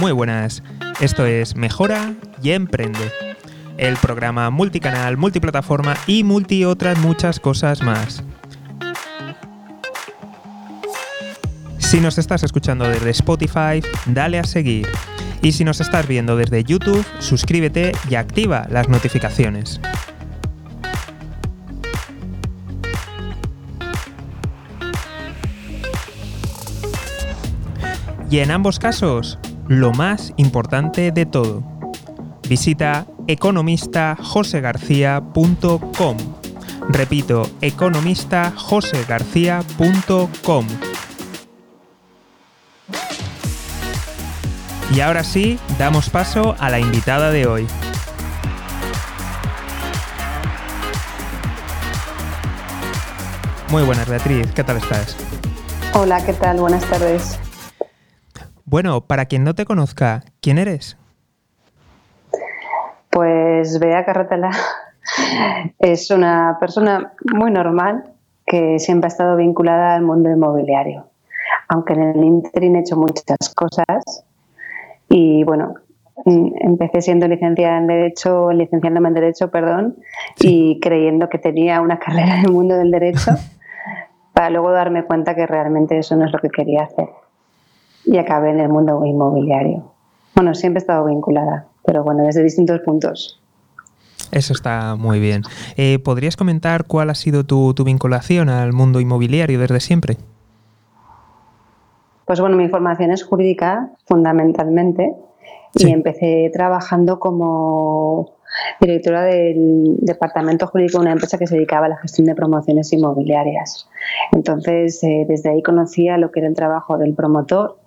Muy buenas, esto es Mejora y Emprende, el programa multicanal, multiplataforma y multi otras muchas cosas más. Si nos estás escuchando desde Spotify, dale a seguir. Y si nos estás viendo desde YouTube, suscríbete y activa las notificaciones. Y en ambos casos, lo más importante de todo. Visita economistajosegarcía.com. Repito, economistajosegarcía.com. Y ahora sí, damos paso a la invitada de hoy. Muy buenas, Beatriz, ¿qué tal estás? Hola, ¿qué tal? Buenas tardes. Bueno, para quien no te conozca, ¿quién eres? Pues Bea Carretela es una persona muy normal que siempre ha estado vinculada al mundo inmobiliario. Aunque en el interim he hecho muchas cosas y bueno, empecé siendo licenciada en Derecho, licenciándome en Derecho, perdón, y creyendo que tenía una carrera en el mundo del Derecho para luego darme cuenta que realmente eso no es lo que quería hacer y acabé en el mundo inmobiliario. Bueno, siempre he estado vinculada, pero bueno, desde distintos puntos. Eso está muy bien. Eh, ¿Podrías comentar cuál ha sido tu, vinculación al mundo inmobiliario desde siempre? Pues bueno, mi formación es jurídica fundamentalmente y empecé trabajando como directora del departamento jurídico de una empresa que se dedicaba a la gestión de promociones inmobiliarias. Entonces, eh, desde ahí conocía lo que era el trabajo del promotor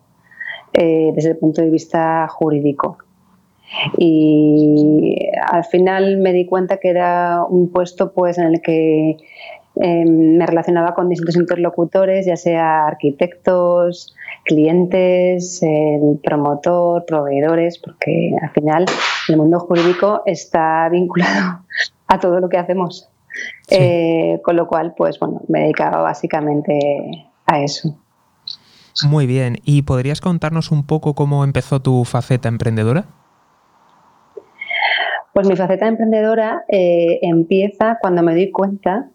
eh, desde el punto de vista jurídico. Y al final me di cuenta que era un puesto pues, en el que em, me relacionaba con distintos interlocutores, ya sea arquitectos, clientes, el promotor, proveedores, porque al final el mundo jurídico está vinculado a todo lo que hacemos. Eh, con lo cual, pues bueno, me dedicaba básicamente a eso. Muy bien. ¿Y podrías contarnos un poco cómo empezó tu faceta emprendedora? Pues mi faceta emprendedora eh, empieza cuando me doy cuenta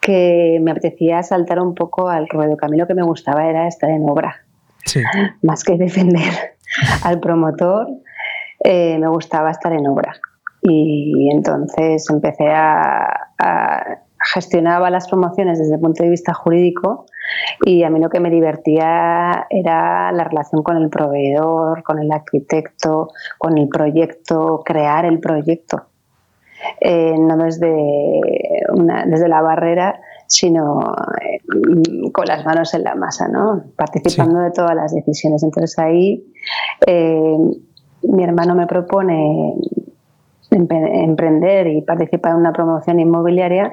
que me apetecía saltar un poco al ruedo, que a mí lo que me gustaba era estar en obra, sí. más que defender al promotor, eh, me gustaba estar en obra. Y entonces empecé a, a gestionaba las promociones desde el punto de vista jurídico y a mí lo que me divertía era la relación con el proveedor, con el arquitecto, con el proyecto, crear el proyecto. Eh, no desde, desde la barrera, sino eh, con las manos en la masa, ¿no? participando de todas las decisiones. Entonces ahí eh, mi hermano me propone emprender y participar en una promoción inmobiliaria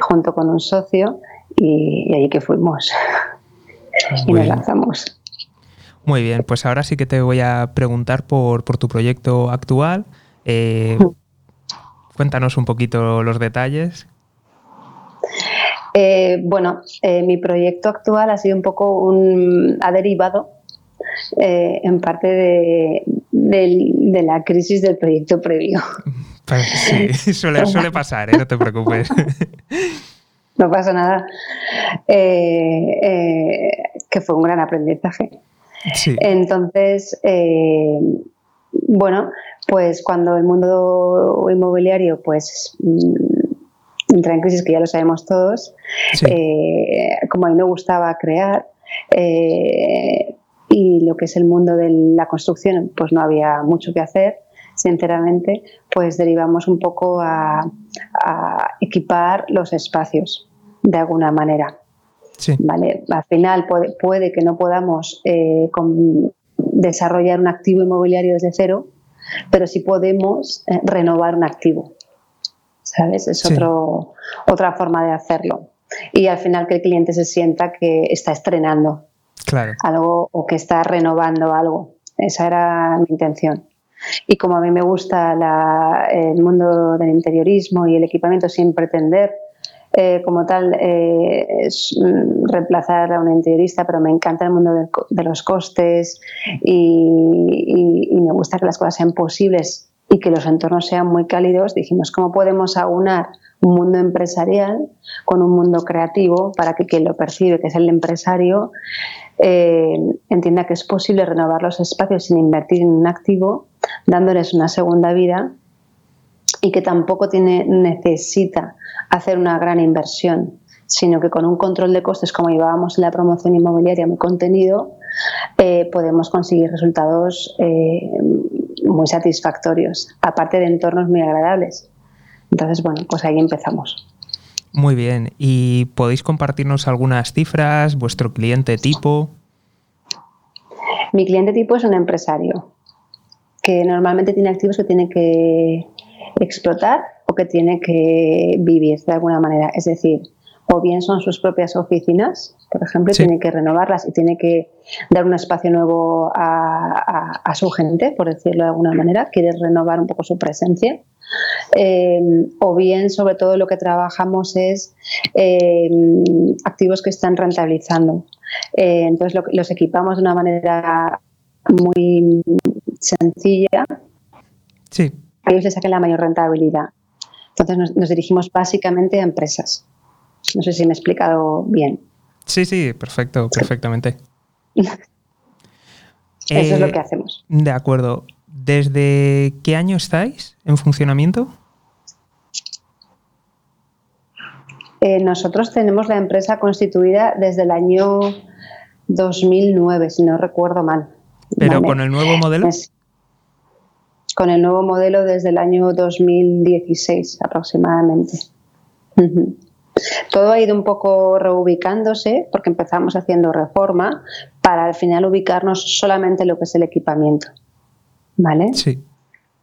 junto con un socio y, ahí que fuimos y nos lanzamos. Muy bien, pues ahora sí que te voy a preguntar por, tu proyecto actual. Eh, cuéntanos un poquito los detalles. Eh, bueno, eh, mi proyecto actual ha sido un poco un. ha derivado en parte de, de, la crisis del proyecto previo. Pues sí, suele, suele pasar, no te preocupes. no pasa nada, eh, eh, que fue un gran aprendizaje. Entonces, eh, bueno, pues cuando el mundo inmobiliario pues mm, entra en crisis, que ya lo sabemos todos, como a mí me gustaba crear, y lo que es el mundo de la construcción, pues no había mucho que hacer, sinceramente, pues derivamos un poco a equipar los espacios de alguna manera. ¿vale? Al final puede, que no podamos eh, desarrollar un activo inmobiliario desde cero, pero sí podemos eh, renovar un activo. ¿Sabes? Es otro, otra forma de hacerlo. Y al final que el cliente se sienta que está estrenando algo o que está renovando algo. Esa era mi intención. Y como a mí me gusta el mundo del interiorismo y el equipamiento sin pretender eh, como tal eh, es mm, reemplazar a un interiorista, pero me encanta el mundo de, los costes y, me gusta que las cosas sean posibles y que los entornos sean muy cálidos. Dijimos, ¿cómo podemos aunar un mundo empresarial con un mundo creativo para que quien lo percibe, que es el empresario, eh, entienda que es posible renovar los espacios sin invertir en un activo, dándoles una segunda vida y que tampoco tiene, necesita hacer una gran inversión, sino que con un control de costes como llevábamos en la promoción inmobiliaria muy contenido, eh, podemos conseguir resultados eh, muy satisfactorios, aparte de entornos muy agradables. Entonces, bueno, pues ahí empezamos. Muy bien. ¿Y podéis compartirnos algunas cifras, vuestro cliente tipo? Mi cliente tipo es un empresario que normalmente tiene activos que tiene que explotar o que tiene que vivir de alguna manera. Es decir, o bien son sus propias oficinas, por ejemplo, tiene que renovarlas y tiene que dar un espacio nuevo a, su gente, por decirlo de alguna manera, quiere renovar un poco su presencia. Eh, o bien, sobre todo, lo que trabajamos es eh, activos que están rentabilizando. Eh, entonces, los equipamos de una manera muy sencilla. Sí ellos le saquen la mayor rentabilidad. Entonces nos, dirigimos básicamente a empresas. No sé si me he explicado bien. Sí, sí, perfecto, perfectamente. Eso es lo eh, que hacemos. De acuerdo. ¿Desde qué año estáis en funcionamiento? Eh, nosotros tenemos la empresa constituida desde el año 2009, si no recuerdo mal. ¿Pero con el nuevo modelo? con el nuevo modelo desde el año 2016 aproximadamente. Todo ha ido un poco reubicándose porque empezamos haciendo reforma para al final ubicarnos solamente en lo que es el equipamiento. ¿Vale? Sí.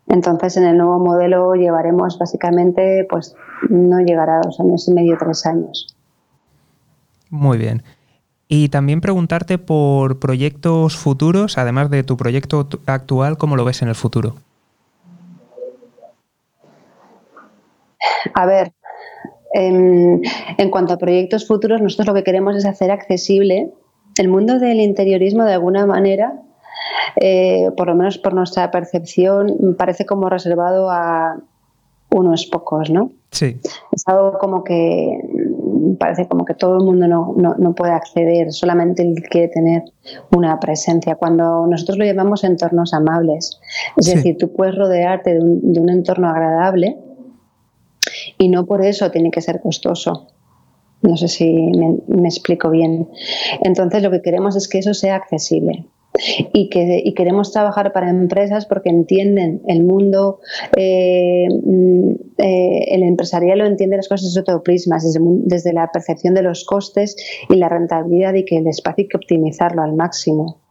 Entonces en el nuevo modelo llevaremos básicamente, pues no llegará a dos años y medio, tres años. Muy bien. Y también preguntarte por proyectos futuros, además de tu proyecto actual, ¿cómo lo ves en el futuro? A ver, en, cuanto a proyectos futuros, nosotros lo que queremos es hacer accesible el mundo del interiorismo de alguna manera, eh, por lo menos por nuestra percepción, parece como reservado a unos pocos, ¿no? Sí. Es algo como que parece como que todo el mundo no, puede acceder, solamente el que quiere tener una presencia. Cuando nosotros lo llamamos entornos amables, es decir, tú puedes rodearte de un, de un entorno agradable y no por eso tiene que ser costoso. No sé si me, explico bien. Entonces lo que queremos es que eso sea accesible. Y, que, queremos trabajar para empresas porque entienden el mundo, eh, mm, eh, el empresarial lo entiende las cosas desde otro prisma, desde, desde la percepción de los costes y la rentabilidad y que el espacio hay que optimizarlo al máximo.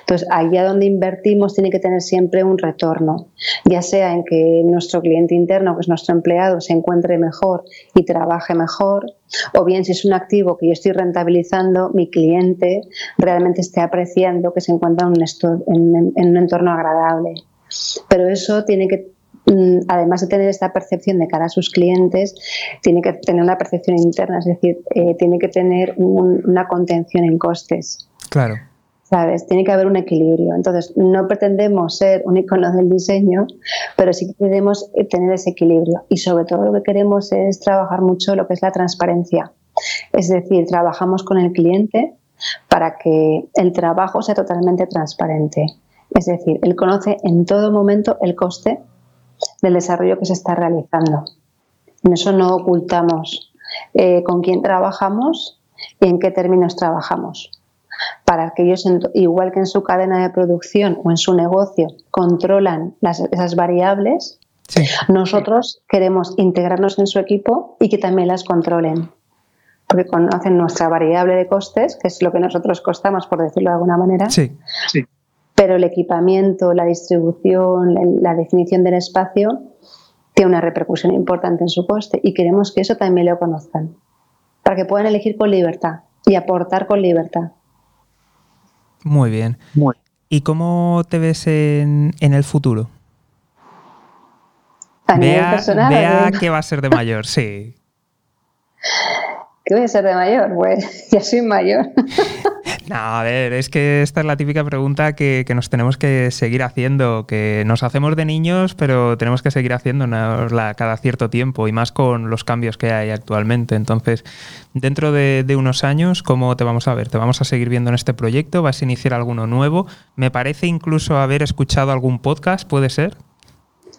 Entonces, allá donde invertimos tiene que tener siempre un retorno, ya sea en que nuestro cliente interno, que es nuestro empleado, se encuentre mejor y trabaje mejor, o bien si es un activo que yo estoy rentabilizando, mi cliente realmente esté apreciando que se encuentra en un, entorno agradable. Pero eso tiene que mm, además de tener esta percepción de cara a sus clientes, tiene que tener una percepción interna, es decir, eh, tiene que tener una contención en costes. Claro. ¿Sabes? Tiene que haber un equilibrio. Entonces, no pretendemos ser un icono del diseño, pero sí que queremos tener ese equilibrio. Y sobre todo lo que queremos es trabajar mucho lo que es la transparencia. Es decir, trabajamos con el cliente para que el trabajo sea totalmente transparente. Es decir, él conoce en todo momento el coste del desarrollo que se está realizando. En eso no ocultamos eh, con quién trabajamos y en qué términos trabajamos para que ellos, igual que en su cadena de producción o en su negocio, controlan esas variables, nosotros queremos integrarnos en su equipo y que también las controlen. Porque conocen nuestra variable de costes, que es lo que nosotros costamos, por decirlo de alguna manera. Sí, Pero el equipamiento, la distribución, la definición del espacio tiene una repercusión importante en su coste y queremos que eso también lo conozcan, para que puedan elegir con libertad y aportar con libertad. Muy bien. ¿Y cómo te ves en, el futuro? A vea, que va a ser de mayor, sí. ¿Qué voy a ser de mayor? Pues ya soy mayor. No, a ver, es que esta es la típica pregunta que, nos tenemos que seguir haciendo, que nos hacemos de niños, pero tenemos que seguir haciéndonosla cada cierto tiempo y más con los cambios que hay actualmente. Entonces, dentro de, unos años, ¿cómo te vamos a ver? ¿Te vamos a seguir viendo en este proyecto? ¿Vas a iniciar alguno nuevo? Me parece incluso haber escuchado algún podcast, ¿puede ser?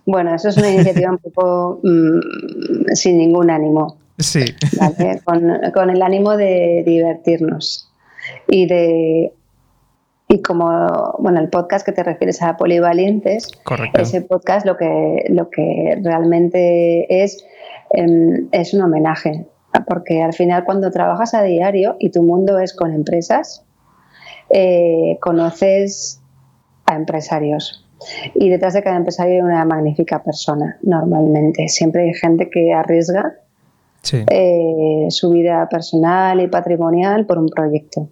Bueno, eso es una iniciativa un poco mm, sin ningún ánimo. Sí. Con, el ánimo de divertirnos y de y como bueno el podcast que te refieres a Polivalientes, ese podcast lo que lo que realmente es em, es un homenaje porque al final cuando trabajas a diario y tu mundo es con empresas eh, conoces a empresarios. Y detrás de cada empresario hay una magnífica persona normalmente. Siempre hay gente que arriesga eh, su vida personal y patrimonial por un proyecto.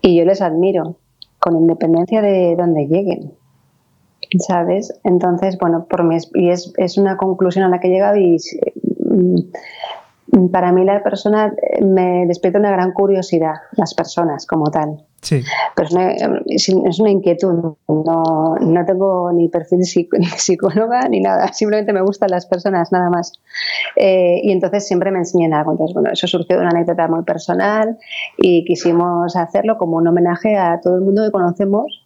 Y yo les admiro, con independencia de dónde lleguen. ¿Sabes? Entonces, bueno, por mí y es, es una conclusión a la que he llegado y mm, para mí la persona eh, me despierta una gran curiosidad, las personas como tal. Sí. Pero es una, inquietud. No, no, tengo ni perfil de psicóloga ni nada. Simplemente me gustan las personas, nada más. Eh, y entonces siempre me enseñan algo. Entonces, bueno, eso surgió de una anécdota muy personal y quisimos hacerlo como un homenaje a todo el mundo que conocemos,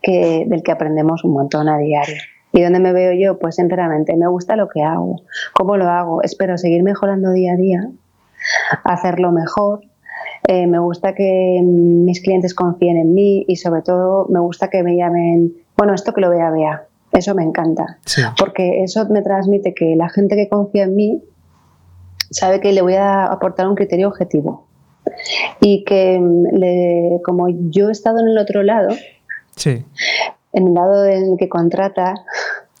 que, del que aprendemos un montón a diario. ¿Y dónde me veo yo? Pues sinceramente, me gusta lo que hago. ¿Cómo lo hago? Espero seguir mejorando día a día, hacerlo mejor. Eh, me gusta que mis clientes confíen en mí y sobre todo me gusta que me llamen, bueno, esto que lo vea, vea. Eso me encanta. Porque eso me transmite que la gente que confía en mí sabe que le voy a aportar un criterio objetivo. Y que como yo he estado en el otro lado, sí en el lado en que contrata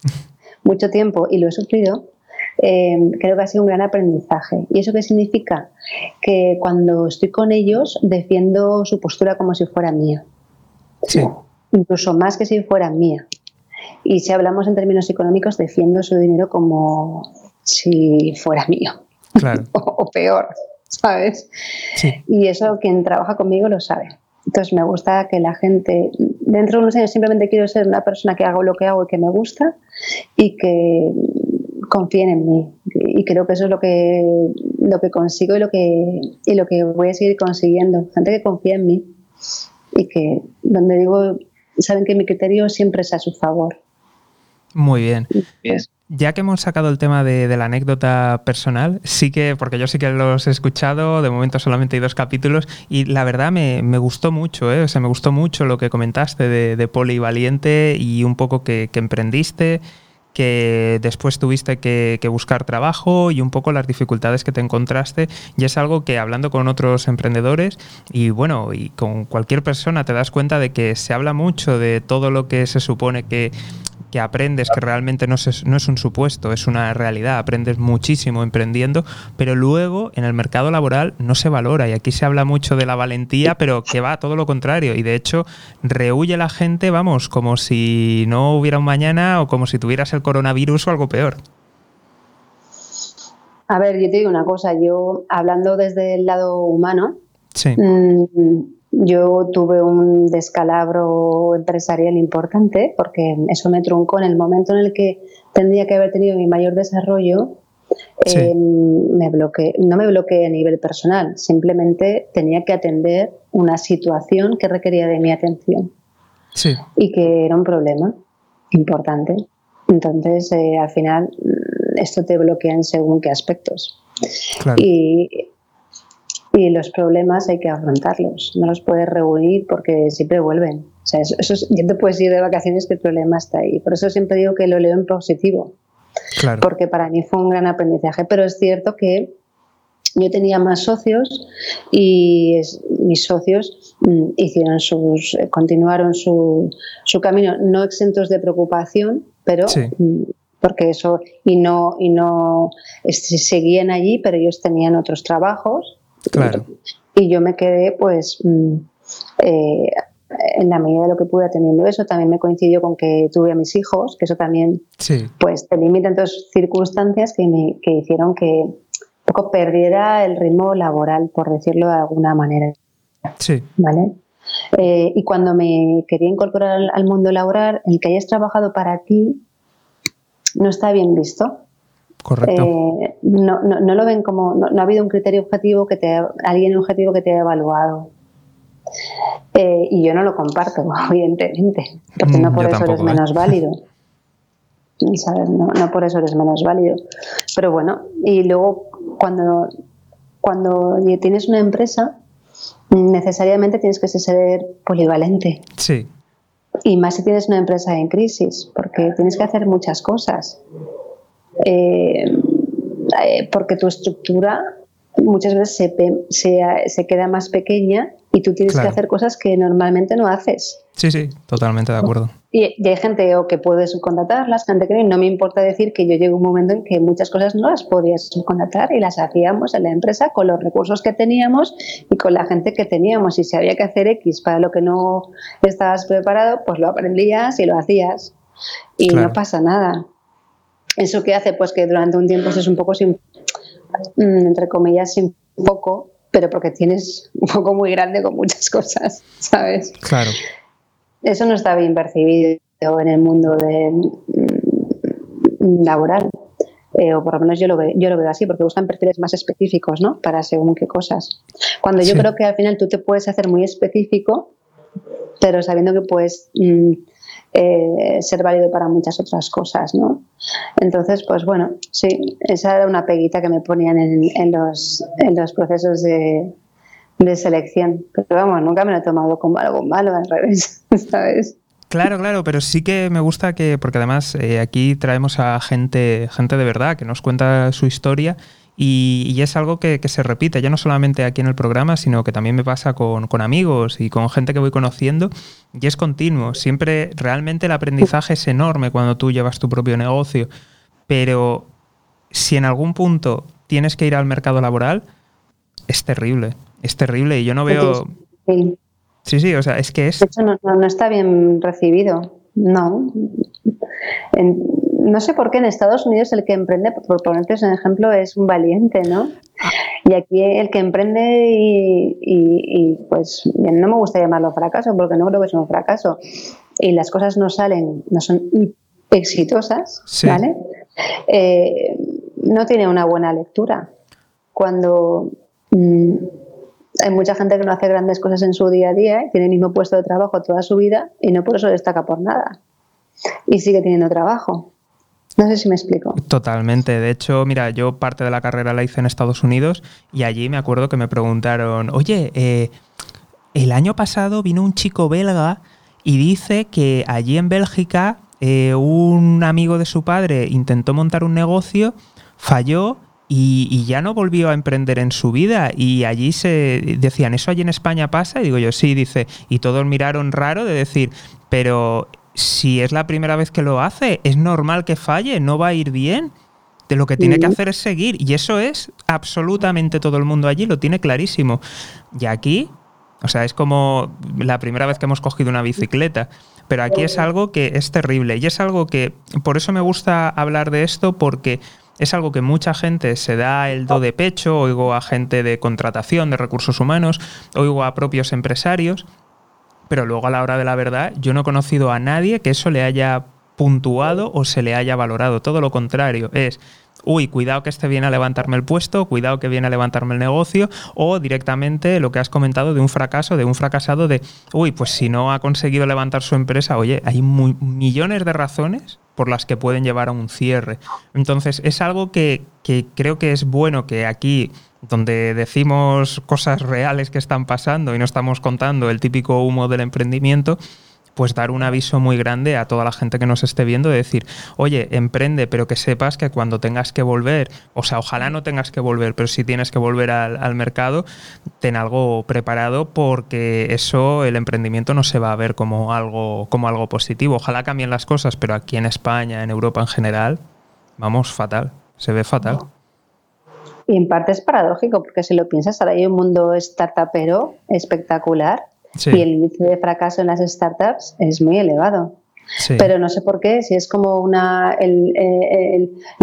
mucho tiempo y lo he sufrido, eh, creo que ha sido un gran aprendizaje. ¿Y eso qué significa? Que cuando estoy con ellos defiendo su postura como si fuera mía. Sí. Incluso más que si fuera mía. Y si hablamos en términos económicos, defiendo su dinero como si fuera mío. Claro. o, peor, ¿sabes? Sí. Y eso quien trabaja conmigo lo sabe. Entonces me gusta que la gente, dentro de unos años simplemente quiero ser una persona que hago lo que hago y que me gusta y que confíen en mí. Y creo que eso es lo que, lo que consigo y lo que, y lo que voy a seguir consiguiendo. Gente que confía en mí y que, donde digo, saben que mi criterio siempre es a su favor. Muy bien. Ya que hemos sacado el tema de, la anécdota personal, sí que, porque yo sí que los he escuchado, de momento solamente hay dos capítulos, y la verdad me, gustó mucho, ¿eh? o sea, me gustó mucho lo que comentaste de, de Poli Valiente y un poco que, emprendiste, que después tuviste que, buscar trabajo y un poco las dificultades que te encontraste. Y es algo que hablando con otros emprendedores y bueno, y con cualquier persona te das cuenta de que se habla mucho de todo lo que se supone que que aprendes que realmente no es, no es un supuesto, es una realidad, aprendes muchísimo emprendiendo, pero luego en el mercado laboral no se valora y aquí se habla mucho de la valentía, pero que va todo lo contrario y de hecho rehuye la gente, vamos, como si no hubiera un mañana o como si tuvieras el coronavirus o algo peor. A ver, yo te digo una cosa, yo hablando desde el lado humano, sí. Mm, yo tuve un descalabro empresarial importante porque eso me truncó en el momento en el que tendría que haber tenido mi mayor desarrollo. Eh, me bloqueé, no me bloqueé a nivel personal, simplemente tenía que atender una situación que requería de mi atención y que era un problema importante. Entonces, eh, al final, mm, esto te bloquea en según qué aspectos. Y y los problemas hay que afrontarlos, no los puedes reunir porque siempre vuelven. O sea, eso, ya te puedes ir de vacaciones que el problema está ahí. Por eso siempre digo que lo leo en positivo, claro. porque para mí fue un gran aprendizaje, pero es cierto que yo tenía más socios y mis socios mm, hicieron sus, eh, continuaron su, su, camino, no exentos de preocupación, pero mm, porque eso y no y no seguían allí, pero ellos tenían otros trabajos Claro. Y yo me quedé, pues, mm, eh, en la medida de lo que pude atendiendo eso. También me coincidió con que tuve a mis hijos, que eso también, pues, te limita en todas circunstancias que, me, que hicieron que poco perdiera el ritmo laboral, por decirlo de alguna manera. Sí. ¿Vale? Eh, y cuando me quería incorporar al, mundo laboral, el que hayas trabajado para ti no está bien visto. Correcto. Eh, no, no, lo ven como, no, ha habido un criterio objetivo que te, alguien objetivo que te haya evaluado. Eh, y yo no lo comparto, evidentemente, porque no mm, por eso eres menos válido. No, por eso eres menos válido. Pero bueno, y luego cuando, cuando tienes una empresa, necesariamente tienes que ser polivalente. Sí. Y más si tienes una empresa en crisis, porque tienes que hacer muchas cosas. Eh, eh, porque tu estructura muchas veces se, se, queda más pequeña y tú tienes que hacer cosas que normalmente no haces. Sí, sí, totalmente de acuerdo. Y, hay gente o que puede subcontratarlas, gente que no me importa decir que yo llego un momento en que muchas cosas no las podías subcontratar y las hacíamos en la empresa con los recursos que teníamos y con la gente que teníamos. Y si había que hacer X para lo que no estabas preparado, pues lo aprendías y lo hacías. Y no pasa nada. ¿Eso qué hace? Pues que durante un tiempo es un poco sin, mm, entre comillas, sin poco, pero porque tienes un poco muy grande con muchas cosas, ¿sabes? Claro. Eso no está bien percibido en el mundo de, mm, laboral. Eh, o por lo menos yo lo, veo, yo lo veo así, porque buscan perfiles más específicos, ¿no? Para según qué cosas. Cuando yo creo que al final tú te puedes hacer muy específico, pero sabiendo que puedes mm, eh, ser válido para muchas otras cosas, ¿no? Entonces, pues bueno, sí, esa era una peguita que me ponían en, los, en los procesos de, de selección. Pero vamos, nunca me lo he tomado como algo malo, al revés, ¿sabes? Claro, claro, pero sí que me gusta que, porque además eh, aquí traemos a gente, gente de verdad que nos cuenta su historia y, es algo que, se repite, ya no solamente aquí en el programa, sino que también me pasa con, con, amigos y con gente que voy conociendo y es continuo. Siempre realmente el aprendizaje es enorme cuando tú llevas tu propio negocio, pero si en algún punto tienes que ir al mercado laboral, es terrible. Es terrible y yo no veo... Sí. sí, o sea, es que es... De hecho, no, está bien recibido, no. No sé por qué en Estados Unidos el que emprende, por ponerte un ejemplo, es un valiente, ¿no? Y aquí el que emprende y, pues no me gusta llamarlo fracaso porque no creo que sea un fracaso y las cosas no salen, no son exitosas, ¿vale? Eh, no tiene una buena lectura. Cuando mm, hay mucha gente que no hace grandes cosas en su día a día, ¿eh? tiene el mismo puesto de trabajo toda su vida y no por eso destaca por nada. Y sigue teniendo trabajo. No sé si me explico. Totalmente. De hecho, mira, yo parte de la carrera la hice en Estados Unidos y allí me acuerdo que me preguntaron, oye, eh, el año pasado vino un chico belga y dice que allí en Bélgica eh, un amigo de su padre intentó montar un negocio, falló y, ya no volvió a emprender en su vida. Y allí se decían, ¿eso allí en España pasa? Y digo yo, sí, dice, y todos miraron raro de decir, pero si es la primera vez que lo hace, es normal que falle, no va a ir bien. De lo que tiene que hacer es seguir. Y eso es absolutamente todo el mundo allí, lo tiene clarísimo. Y aquí, o sea, es como la primera vez que hemos cogido una bicicleta. Pero aquí es algo que es terrible. Y es algo que, por eso me gusta hablar de esto, porque es algo que mucha gente se da el do de pecho, oigo a gente de contratación, de recursos humanos, oigo a propios empresarios, pero luego a la hora de la verdad yo no he conocido a nadie que eso le haya puntuado o se le haya valorado. Todo lo contrario, es uy, cuidado que este viene a levantarme el puesto, cuidado que viene a levantarme el negocio, o directamente lo que has comentado de un fracaso, de un fracasado de, uy, pues si no ha conseguido levantar su empresa, oye, hay millones de razones por las que pueden llevar a un cierre. Entonces, es algo que, que creo que es bueno que aquí donde decimos cosas reales que están pasando y no estamos contando el típico humo del emprendimiento, pues dar un aviso muy grande a toda la gente que nos esté viendo de decir, oye, emprende, pero que sepas que cuando tengas que volver, o sea, ojalá no tengas que volver, pero si tienes que volver al, mercado, ten algo preparado porque eso, el emprendimiento no se va a ver como algo, como algo positivo. Ojalá cambien las cosas, pero aquí en España, en Europa en general, vamos fatal, se ve fatal. Y en parte es paradójico, porque si lo piensas, ahora hay un mundo startupero espectacular y el índice de fracaso en las startups es muy elevado. Pero no sé por qué, si es como una... El,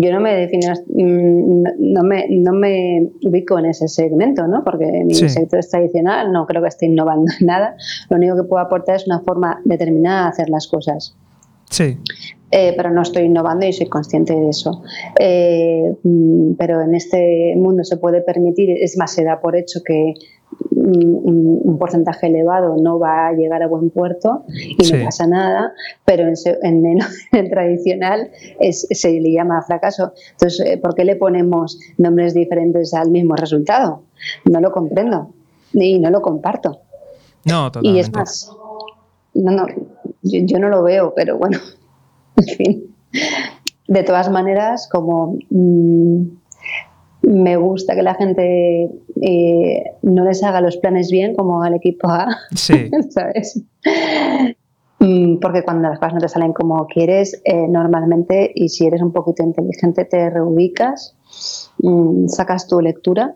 yo no me defino, mm, no me, no me ubico en ese segmento, ¿no? Porque mi sector es tradicional, no creo que esté innovando en nada. Lo único que puedo aportar es una forma determinada de hacer las cosas. Sí. Eh, pero no estoy innovando y soy consciente de eso. Eh, mm, pero en este mundo se puede permitir, es más, se da por hecho que un, porcentaje elevado no va a llegar a buen puerto y no pasa nada, pero en, el, tradicional se le llama fracaso. Entonces, eh, ¿por qué le ponemos nombres diferentes al mismo resultado? No lo comprendo y no lo comparto. No, totalmente. Y es más, no, no, yo, no lo veo, pero bueno, en fin. De todas maneras, como mm, me gusta que la gente eh, no les haga los planes bien como al equipo A, sí. ¿sabes? Mm, porque cuando las cosas no te salen como quieres, eh, normalmente, y si eres un poquito inteligente, te reubicas, mm, sacas tu lectura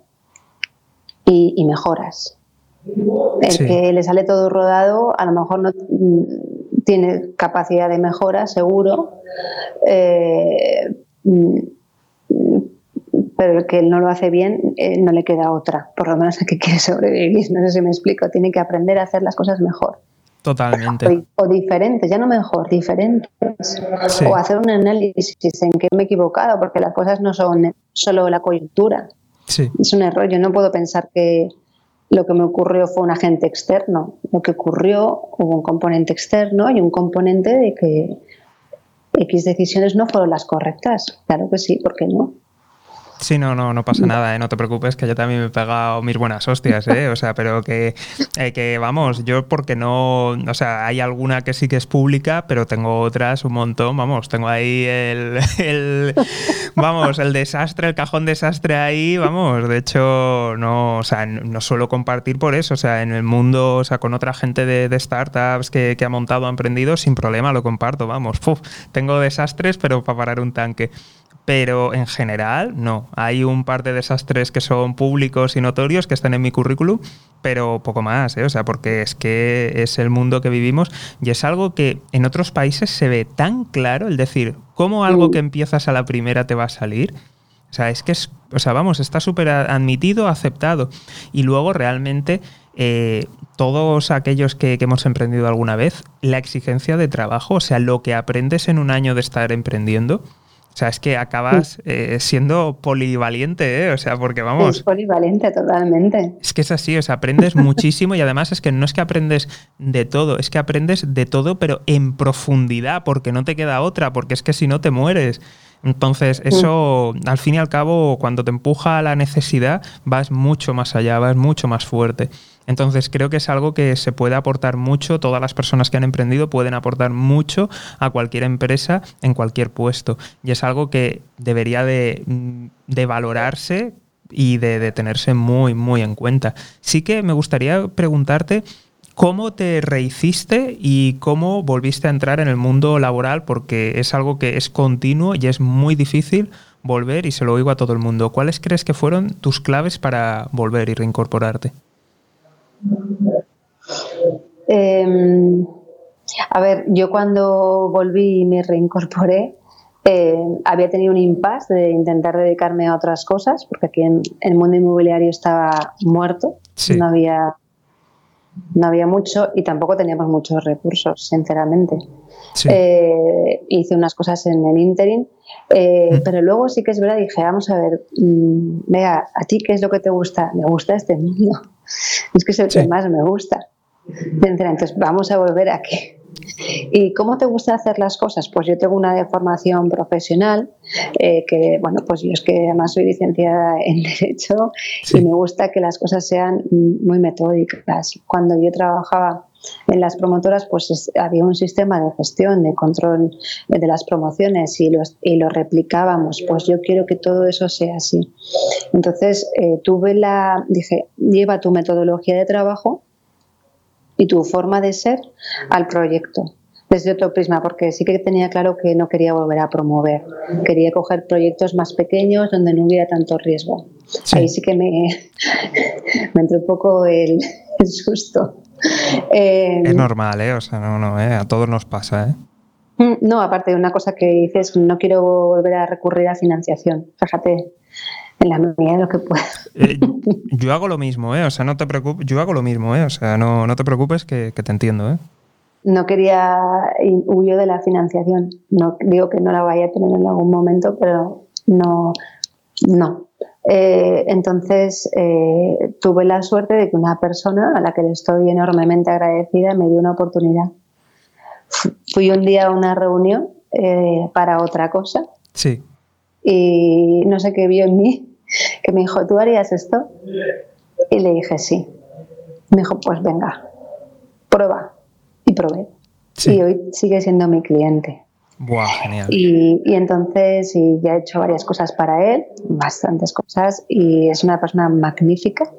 y, mejoras. El que le sale todo rodado, a lo mejor no tiene capacidad de mejora, seguro. Eh, pero el que no lo hace bien eh, no le queda otra, por lo menos el que quiere sobrevivir, no sé si me explico, tiene que aprender a hacer las cosas mejor. Totalmente. O, diferentes, ya no mejor, diferentes. O hacer un análisis en qué me he equivocado, porque las cosas no son solo la coyuntura. Sí. Es un error. Yo no puedo pensar que lo que me ocurrió fue un agente externo. Lo que ocurrió, hubo un componente externo y un componente de que X decisiones no fueron las correctas. Claro que sí, ¿por qué no? Sí, no, no, no pasa nada, ¿eh? no te preocupes, que yo también me he pegado mis buenas hostias, ¿eh? O sea, pero que, eh, que vamos, yo porque no, o sea, hay alguna que sí que es pública, pero tengo otras un montón, vamos, tengo ahí el, el vamos, el desastre, el cajón desastre ahí, vamos, de hecho, no, o sea, no suelo compartir por eso, o sea, en el mundo, o sea, con otra gente de, de startups que, que, ha montado, ha emprendido, sin problema lo comparto, vamos, tengo desastres, pero para parar un tanque pero en general no. Hay un par de desastres que son públicos y notorios que están en mi currículum, pero poco más, ¿eh? o sea, porque es que es el mundo que vivimos y es algo que en otros países se ve tan claro, el decir, ¿cómo algo que empiezas a la primera te va a salir? O sea, es que es, o sea, vamos, está súper admitido, aceptado. Y luego realmente eh, todos aquellos que, que, hemos emprendido alguna vez, la exigencia de trabajo, o sea, lo que aprendes en un año de estar emprendiendo, o sea, es que acabas eh, siendo polivalente, ¿eh? O sea, porque vamos. Es polivalente totalmente. Es que es así, o sea, aprendes muchísimo y además es que no es que aprendes de todo, es que aprendes de todo, pero en profundidad, porque no te queda otra, porque es que si no te mueres. Entonces, eso, al fin y al cabo, cuando te empuja a la necesidad, vas mucho más allá, vas mucho más fuerte. Entonces creo que es algo que se puede aportar mucho, todas las personas que han emprendido pueden aportar mucho a cualquier empresa en cualquier puesto. Y es algo que debería de, mm, valorarse y de, tenerse muy, muy en cuenta. Sí que me gustaría preguntarte cómo te rehiciste y cómo volviste a entrar en el mundo laboral, porque es algo que es continuo y es muy difícil volver y se lo oigo a todo el mundo. ¿Cuáles crees que fueron tus claves para volver y reincorporarte? Em, a ver, yo cuando volví y me reincorporé, eh, había tenido un impasse de intentar dedicarme a otras cosas, porque aquí en, el mundo inmobiliario estaba muerto, no, había, no había mucho y tampoco teníamos muchos recursos, sinceramente. Eh, hice unas cosas en el interim, eh, mm. pero luego sí que es verdad, dije, vamos a ver, mm, vea, ¿a ti qué es lo que te gusta? Me gusta este mundo. Es que es el que más me gusta. Entonces, vamos a volver aquí. ¿Y cómo te gusta hacer las cosas? Pues yo tengo una formación profesional, eh, que bueno, pues yo es que además soy licenciada en Derecho y me gusta que las cosas sean muy metódicas. Cuando yo trabajaba en las promotoras, pues había un sistema de gestión, de control de las promociones y, los, y lo replicábamos. Pues yo quiero que todo eso sea así. Entonces eh, tuve la, dije, lleva tu metodología de trabajo y tu forma de ser al proyecto desde otro prisma, porque sí que tenía claro que no quería volver a promover. Quería coger proyectos más pequeños donde no hubiera tanto riesgo. Ahí sí que me, me entró un poco el, el susto. es em, normal, ¿eh? O sea, no, no, ¿eh? A todos nos pasa, ¿eh? Mm, no, aparte de una cosa que dices, no quiero volver a recurrir a financiación. Fíjate, en la medida de lo que pueda. Eh, yo hago lo mismo, ¿eh? O sea, no te preocupes, yo hago lo mismo, ¿eh? O sea, no, no te preocupes que, te entiendo, ¿eh? No quería, huyo de la financiación. No digo que no la vaya a tener en algún momento, pero no, no. Eh, entonces eh, tuve la suerte de que una persona a la que le estoy enormemente agradecida me dio una oportunidad. Fui un día a una reunión para otra cosa. Sí. Y no sé qué vio en mí que me dijo, ¿tú harías esto? Y le dije, sí. Me dijo, pues venga, prueba. Y probé. Y hoy sigue siendo mi cliente. Buah, genial. Y, y, entonces y ya he hecho varias cosas para él, bastantes cosas, y es una persona magnífica.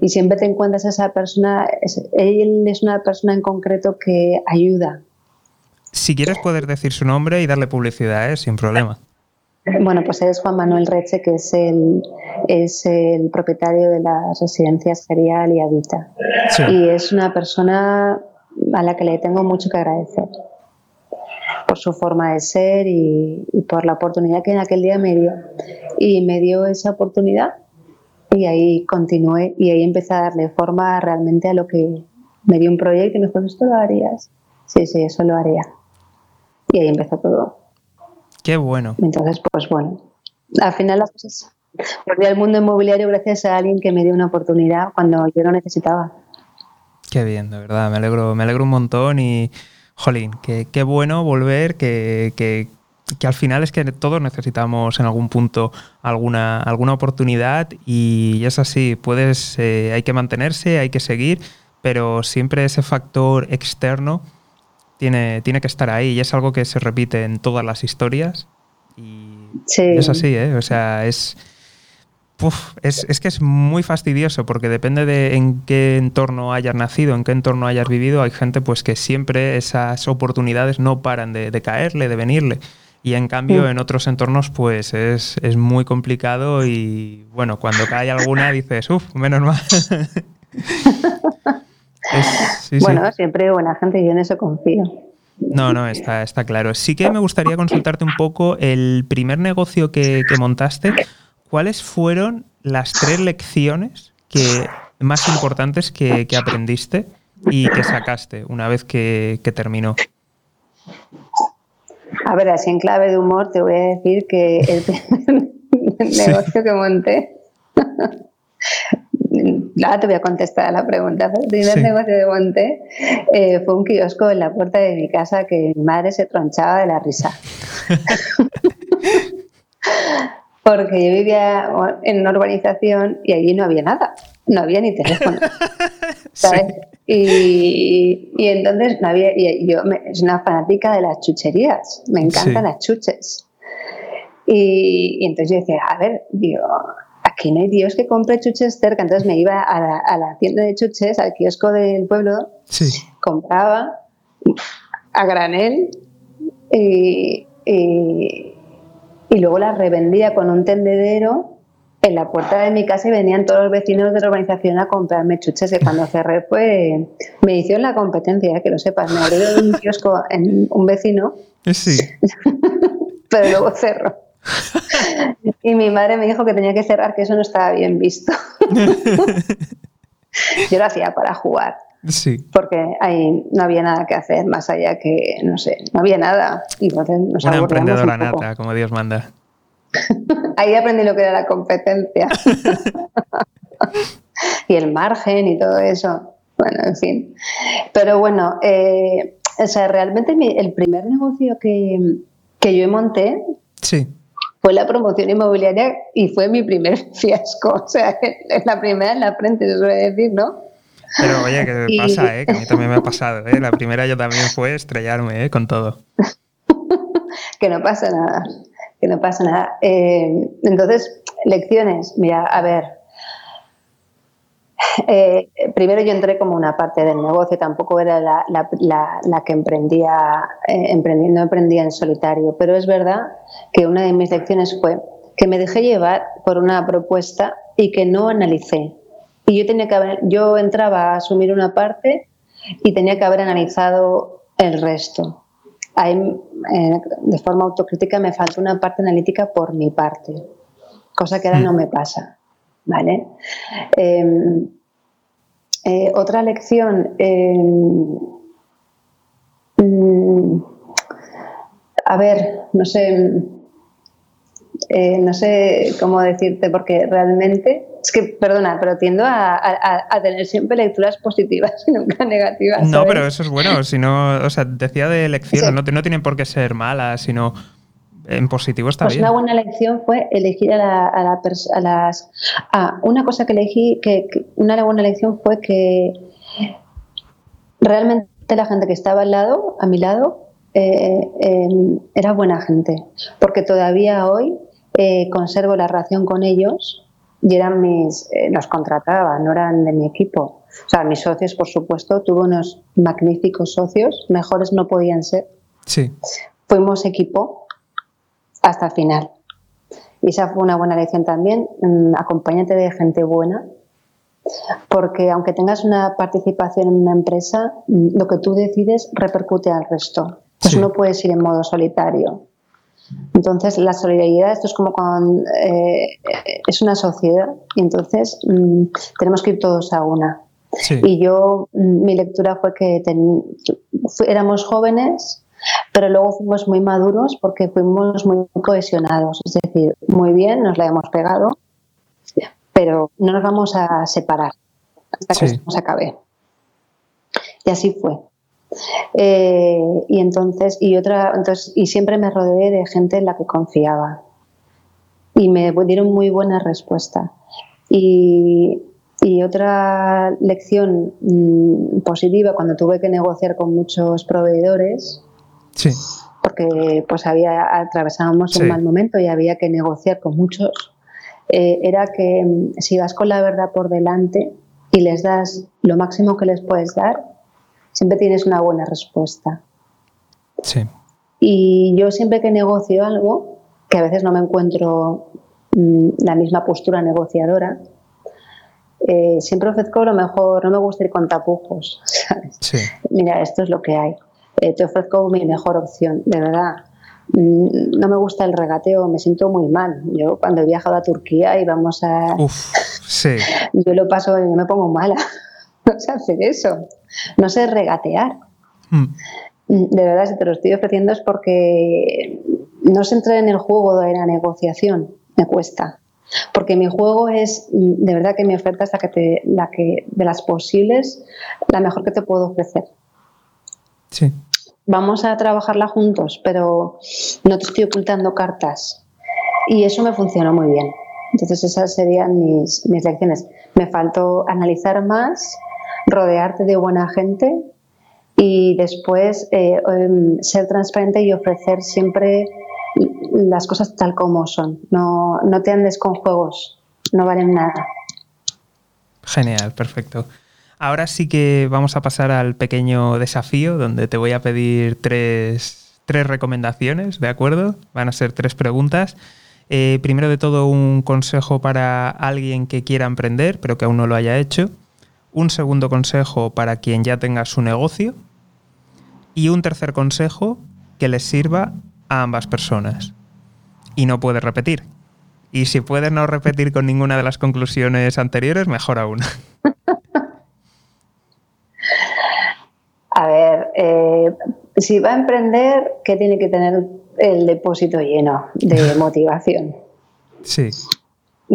Y siempre te encuentras a esa persona, él es una persona en concreto que ayuda. Si quieres poder decir su nombre y darle publicidad, ¿eh? sin problema. Bueno, pues es Juan Manuel Reche, que es el, es el propietario de las residencias Gerial y Habita. Y es una persona a la que le tengo mucho que agradecer por su forma de ser y, por la oportunidad que en aquel día me dio. Y me dio esa oportunidad y ahí continué y ahí empecé a darle forma realmente a lo que me dio un proyecto y me dijo, ¿esto lo harías? Sí, sí, eso lo haría. Y ahí empezó todo. Qué bueno. Entonces, pues bueno, al final las cosas. Volví al mundo inmobiliario gracias a alguien que me dio una oportunidad cuando yo lo necesitaba. Qué bien, de verdad, me alegro, me alegro un montón y, jolín, qué bueno volver, que, que, que, al final es que todos necesitamos en algún punto alguna, alguna oportunidad y es así, puedes, eh, hay que mantenerse, hay que seguir, pero siempre ese factor externo tiene, tiene que estar ahí y es algo que se repite en todas las historias. Y es así, ¿eh? O sea, es, es, que es muy fastidioso porque depende de en qué entorno hayas nacido, en qué entorno hayas vivido. Hay gente pues que siempre esas oportunidades no paran de, caerle, de venirle. Y en cambio mm. en otros entornos pues es, es, muy complicado y bueno, cuando cae alguna dices, uff, menos mal. bueno, siempre buena gente y yo en eso confío. No, no, está, está claro. Sí que me gustaría consultarte un poco el primer negocio que, montaste. ¿Cuáles fueron las tres lecciones que, más importantes que, aprendiste y que sacaste una vez que, terminó? A ver, así en clave de humor te voy a decir que el primer negocio que monté Ahora te voy a contestar a la pregunta. El primer negocio de monté eh, fue un kiosco en la puerta de mi casa que mi madre se tronchaba de la risa. Porque yo vivía en una urbanización y allí no había nada, no había ni teléfono. ¿sabes? Y, entonces no había, y yo me, es una fanática de las chucherías, me encantan las chuches. Y, y, entonces yo decía, a ver, digo, aquí no hay Dios que compre chuches cerca. Entonces me iba a la, tienda de chuches, al kiosco del pueblo, compraba a granel y, luego las revendía con un tendedero en la puerta de mi casa y venían todos los vecinos de la urbanización a comprarme chuches y cuando cerré pues me hicieron la competencia, que lo sepas, me abrió un kiosco en un vecino. Sí. pero luego cerró y mi madre me dijo que tenía que cerrar, que eso no estaba bien visto. Yo lo hacía para jugar. Sí. Porque ahí no había nada que hacer más allá que, no sé, no había nada. Y entonces nos Una emprendedora nata, como Dios manda. ahí aprendí lo que era la competencia. y el margen y todo eso. Bueno, en fin. Pero bueno, eh, o sea, realmente el primer negocio que, que yo monté sí fue la promoción inmobiliaria y fue mi primer fiasco. O sea, es la primera en la frente, se suele decir, ¿no? Pero oye, que pasa, ¿eh? que a mí también me ha pasado. ¿eh? La primera yo también fue estrellarme ¿eh? con todo. que no pasa nada, que no pasa nada. Eh, entonces, lecciones, mira, a ver, eh, primero yo entré como una parte del negocio, tampoco era la, la, que emprendía, eh, emprendiendo, emprendía en solitario, pero es verdad que una de mis lecciones fue que me dejé llevar por una propuesta y que no analicé. Y yo tenía que haber, yo entraba a asumir una parte y tenía que haber analizado el resto. Ahí eh, de forma autocrítica me falta una parte analítica por mi parte, cosa que ahora no me pasa. ¿Vale? Em, eh, otra lección. Em, mm, a ver, no sé. Eh, no sé cómo decirte, porque realmente es que, perdona, pero tiendo a, tener siempre lecturas positivas y nunca negativas. No, pero eso es bueno. Si no, o sea, decía de lección, no, no, tienen por qué ser malas, sino en positivo está pues Una buena lección fue elegir a, la, a, las. una cosa que elegí, que, una buena lección fue que realmente la gente que estaba al lado, a mi lado, eh, em, era buena gente. Porque todavía hoy eh, conservo la relación con ellos y eran mis, eh, los contrataba, no eran de mi equipo. O sea, mis socios, por supuesto, tuve unos magníficos socios, mejores no podían ser. Sí. Fuimos equipo hasta el final. Y esa fue una buena lección también. Mm, acompáñate de gente buena, porque aunque tengas una participación en una empresa, mm, lo que tú decides repercute al resto. Pues no puedes ir en modo solitario. Entonces, la solidaridad, esto es como cuando eh, es una sociedad y entonces mm, tenemos que ir todos a una. Y yo, mm, mi lectura fue que éramos jóvenes, pero luego fuimos muy maduros porque fuimos muy cohesionados. Es decir, muy bien, nos la hemos pegado, pero no nos vamos a separar hasta que se nos acabe. Y así fue. Eh, y entonces, y otra, entonces, y siempre me rodeé de gente en la que confiaba. Y me dieron muy buena respuesta. Y, y otra lección mm, positiva cuando tuve que negociar con muchos proveedores, sí. porque pues había atravesábamos un mal momento y había que negociar con muchos, eh, era que mm, si vas con la verdad por delante y les das lo máximo que les puedes dar, siempre tienes una buena respuesta. Sí. Y yo siempre que negocio algo, que a veces no me encuentro mm, la misma postura negociadora, eh, siempre ofrezco lo mejor, no me gusta ir con tapujos, Sí. Mira, esto es lo que hay. Eh, te ofrezco mi mejor opción, de verdad. Mm, no me gusta el regateo, me siento muy mal. Yo cuando he viajado a Turquía y vamos a... Uf, sí. Yo lo paso y me pongo mala. no sé hacer eso, no sé regatear. Hmm. Mm, de verdad, si te lo estoy ofreciendo es porque no se entra en el juego de la negociación, me cuesta. Porque mi juego es, mm, de verdad que mi oferta es la que, te, la que de las posibles, la mejor que te puedo ofrecer. Sí. Vamos a trabajarla juntos, pero no te estoy ocultando cartas. Y eso me funcionó muy bien. Entonces esas serían mis, mis lecciones. Me faltó analizar más rodearte de buena gente y después eh, em, ser transparente y ofrecer siempre las cosas tal como son. No, no te andes con juegos, no valen nada. Genial, perfecto. Ahora sí que vamos a pasar al pequeño desafío donde te voy a pedir tres, tres recomendaciones, ¿de acuerdo? Van a ser tres preguntas. Eh, primero de todo, un consejo para alguien que quiera emprender, pero que aún no lo haya hecho un segundo consejo para quien ya tenga su negocio y un tercer consejo que les sirva a ambas personas. Y no puedes repetir. Y si puedes no repetir con ninguna de las conclusiones anteriores, mejor aún. A ver, eh, si va a emprender, ¿qué tiene que tener el depósito lleno de motivación? Sí.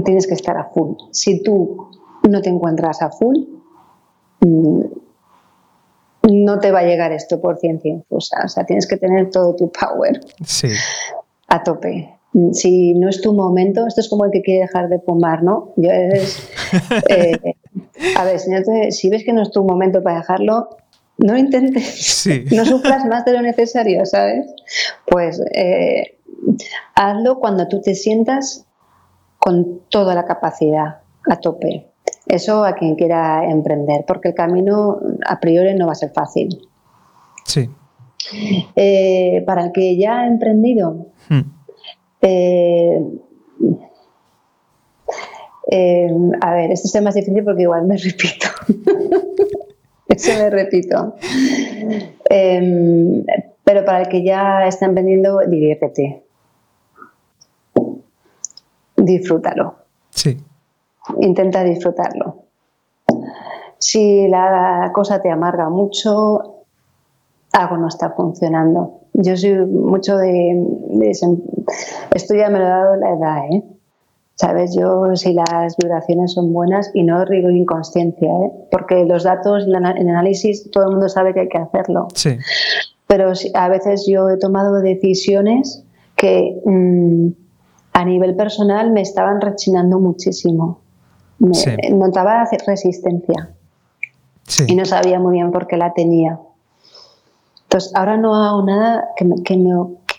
Tienes que estar a full. Si tú no te encuentras a full, Mm, no te va a llegar esto por ciencia infusa. O sea, tienes que tener todo tu power a tope. Si no es tu momento, esto es como el que quiere dejar de fumar, ¿no? Yo eh, a ver, si ves que no es tu momento para dejarlo, no intentes, no sufras más de lo necesario, ¿sabes? Pues eh, hazlo cuando tú te sientas con toda la capacidad a tope. Eso a quien quiera emprender, porque el camino a priori no va a ser fácil. Sí. Eh, para el que ya ha emprendido, hmm. eh, eh, a ver, esto es más difícil porque igual me repito. Eso me repito. Em, Pero para el que ya está emprendiendo, diviértete. Disfrútalo. Sí. Intenta disfrutarlo. Si la cosa te amarga mucho, algo no está funcionando. Yo soy mucho de, esto ya me lo ha dado la edad, ¿eh? ¿Sabes? Yo, si las vibraciones son buenas, y no rigo inconsciencia, ¿eh? porque los datos, el análisis, todo el mundo sabe que hay que hacerlo. Sí. Pero a veces yo he tomado decisiones que mm, a nivel personal me estaban rechinando muchísimo. Notaba resistencia. Y no sabía muy bien por qué la tenía. Entonces, ahora no hago nada que, que, me,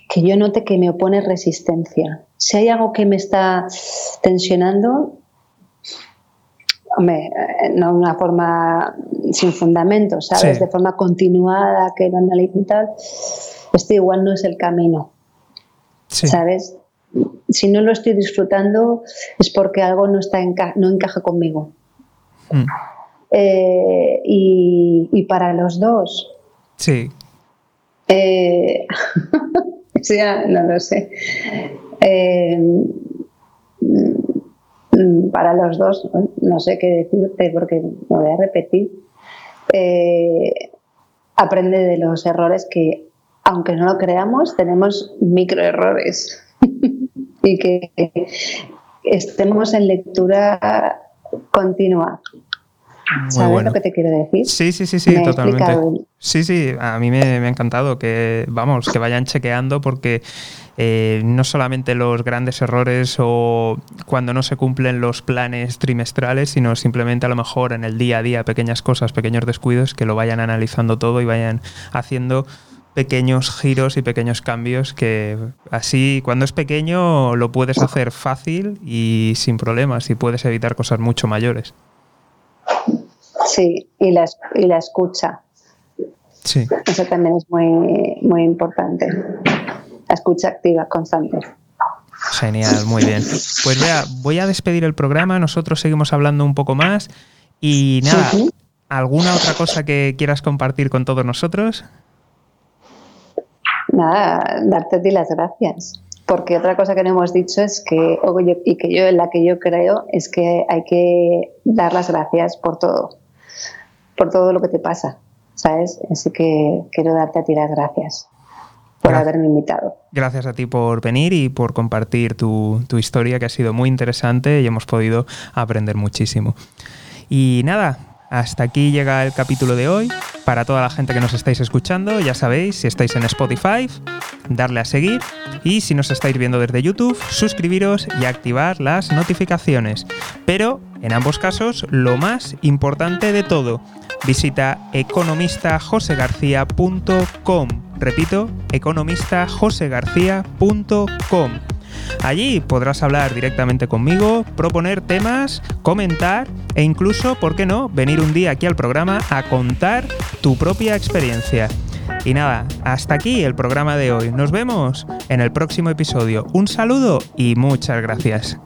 que yo note que me opone resistencia. Si hay algo que me está tensionando, hombre, eh, no de una forma sin fundamento, ¿sabes? De forma continuada, que lo analice y tal, esto igual no es el camino, ¿sabes? Si no lo estoy disfrutando es porque algo no, está no encaja conmigo. Mm. Eh, y, y, para los dos. Sí. Eh, no lo sé. Eh, mm, para los dos, no sé qué decirte porque me voy a repetir. Eh, aprende de los errores que, aunque no lo creamos, tenemos microerrores y que estemos en lectura continua ¿Sabes lo que te quiero decir? Sí, sí, sí, sí, totalmente. Sí, sí, a mí me, ha encantado que, vamos, que vayan chequeando porque eh, no solamente los grandes errores o cuando no se cumplen los planes trimestrales, sino simplemente a lo mejor en el día a día pequeñas cosas, pequeños descuidos, que lo vayan analizando todo y vayan haciendo pequeños giros y pequeños cambios que así cuando es pequeño lo puedes hacer fácil y sin problemas y puedes evitar cosas mucho mayores. Sí, y la, y la escucha. Sí. Eso también es muy, muy importante. La escucha activa, constante. Genial, muy bien. Pues vea, voy a despedir el programa, nosotros seguimos hablando un poco más y nada, ¿alguna otra cosa que quieras compartir con todos nosotros? Nada, darte a ti las gracias porque otra cosa que no hemos dicho es que, y que yo en la que yo creo, es que hay que dar las gracias por todo, por todo lo que te pasa, ¿sabes? Así que quiero darte a ti las gracias por haberme invitado. Gracias a ti por venir y por compartir tu, tu historia, que ha sido muy interesante y hemos podido aprender muchísimo. Y nada, hasta aquí llega el capítulo de hoy. Para toda la gente que nos estáis escuchando, ya sabéis, si estáis en Spotify, darle a seguir y si nos estáis viendo desde YouTube, suscribiros y activar las notificaciones. Pero, en ambos casos, lo más importante de todo, visita economistajosegarcía.com. Repito, economistajosegarcía.com Allí podrás hablar directamente conmigo, proponer temas, comentar e incluso, ¿por qué no?, venir un día aquí al programa a contar tu propia experiencia. Y nada, hasta aquí el programa de hoy. Nos vemos en el próximo episodio. Un saludo y muchas gracias.